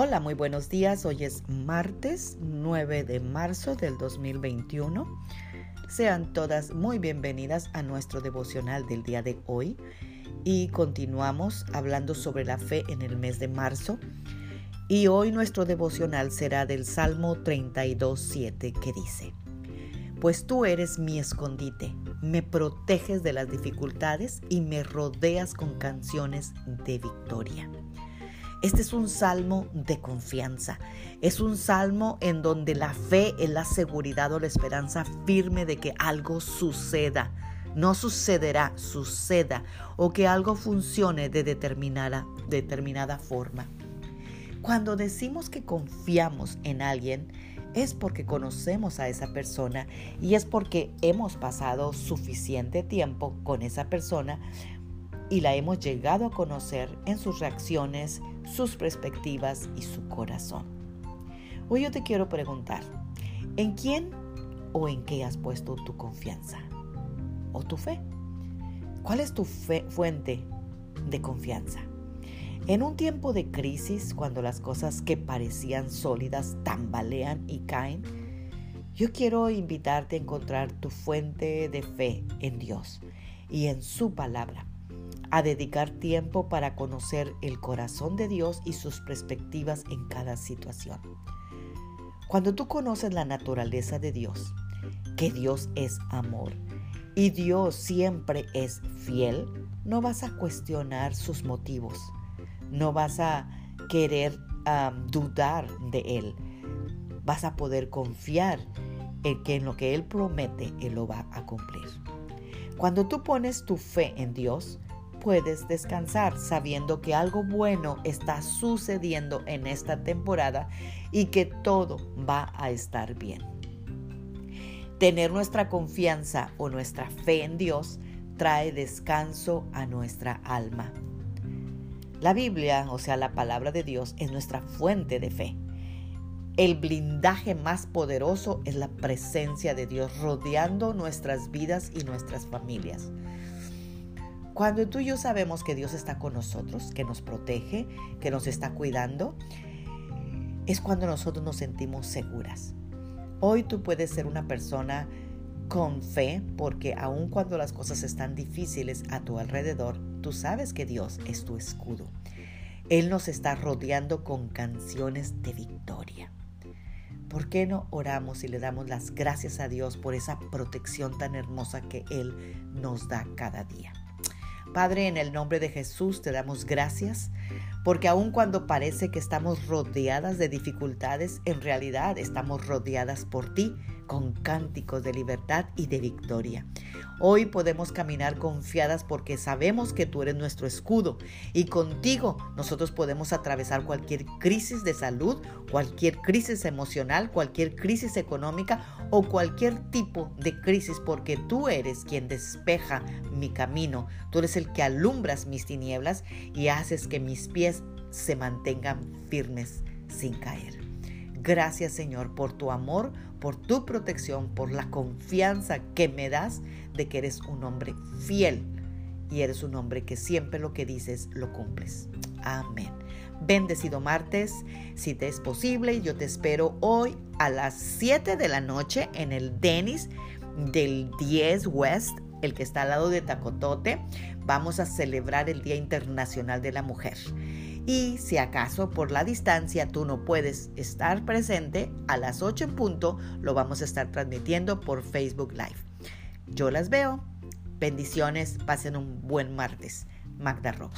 Hola, muy buenos días. Hoy es martes 9 de marzo del 2021. Sean todas muy bienvenidas a nuestro devocional del día de hoy y continuamos hablando sobre la fe en el mes de marzo. Y hoy nuestro devocional será del Salmo 32.7 que dice, Pues tú eres mi escondite, me proteges de las dificultades y me rodeas con canciones de victoria. Este es un salmo de confianza. Es un salmo en donde la fe es la seguridad o la esperanza firme de que algo suceda. No sucederá, suceda. O que algo funcione de determinada, determinada forma. Cuando decimos que confiamos en alguien, es porque conocemos a esa persona y es porque hemos pasado suficiente tiempo con esa persona y la hemos llegado a conocer en sus reacciones, sus perspectivas y su corazón. Hoy yo te quiero preguntar, ¿en quién o en qué has puesto tu confianza o tu fe? ¿Cuál es tu fuente de confianza? En un tiempo de crisis, cuando las cosas que parecían sólidas tambalean y caen, yo quiero invitarte a encontrar tu fuente de fe en Dios y en su palabra a dedicar tiempo para conocer el corazón de Dios y sus perspectivas en cada situación. Cuando tú conoces la naturaleza de Dios, que Dios es amor y Dios siempre es fiel, no vas a cuestionar sus motivos, no vas a querer dudar de Él, vas a poder confiar en que en lo que Él promete, Él lo va a cumplir. Cuando tú pones tu fe en Dios, puedes descansar sabiendo que algo bueno está sucediendo en esta temporada y que todo va a estar bien. Tener nuestra confianza o nuestra fe en Dios trae descanso a nuestra alma. La Biblia, o sea, la palabra de Dios, es nuestra fuente de fe. El blindaje más poderoso es la presencia de Dios rodeando nuestras vidas y nuestras familias. Cuando tú y yo sabemos que Dios está con nosotros, que nos protege, que nos está cuidando, es cuando nosotros nos sentimos seguras. Hoy tú puedes ser una persona con fe porque aun cuando las cosas están difíciles a tu alrededor, tú sabes que Dios es tu escudo. Él nos está rodeando con canciones de victoria. ¿Por qué no oramos y le damos las gracias a Dios por esa protección tan hermosa que Él nos da cada día? Padre, en el nombre de Jesús te damos gracias porque aun cuando parece que estamos rodeadas de dificultades, en realidad estamos rodeadas por ti con cánticos de libertad y de victoria. Hoy podemos caminar confiadas porque sabemos que tú eres nuestro escudo y contigo nosotros podemos atravesar cualquier crisis de salud, cualquier crisis emocional, cualquier crisis económica o cualquier tipo de crisis porque tú eres quien despeja mi camino, tú eres el que alumbras mis tinieblas y haces que mis pies se mantengan firmes sin caer. Gracias Señor por tu amor, por tu protección, por la confianza que me das de que eres un hombre fiel y eres un hombre que siempre lo que dices lo cumples. Amén. Bendecido martes, si te es posible, yo te espero hoy a las 7 de la noche en el Denis del 10 West, el que está al lado de Tacotote. Vamos a celebrar el Día Internacional de la Mujer. Y si acaso por la distancia tú no puedes estar presente, a las 8 en punto lo vamos a estar transmitiendo por Facebook Live. Yo las veo. Bendiciones, pasen un buen martes. Magda Rojo.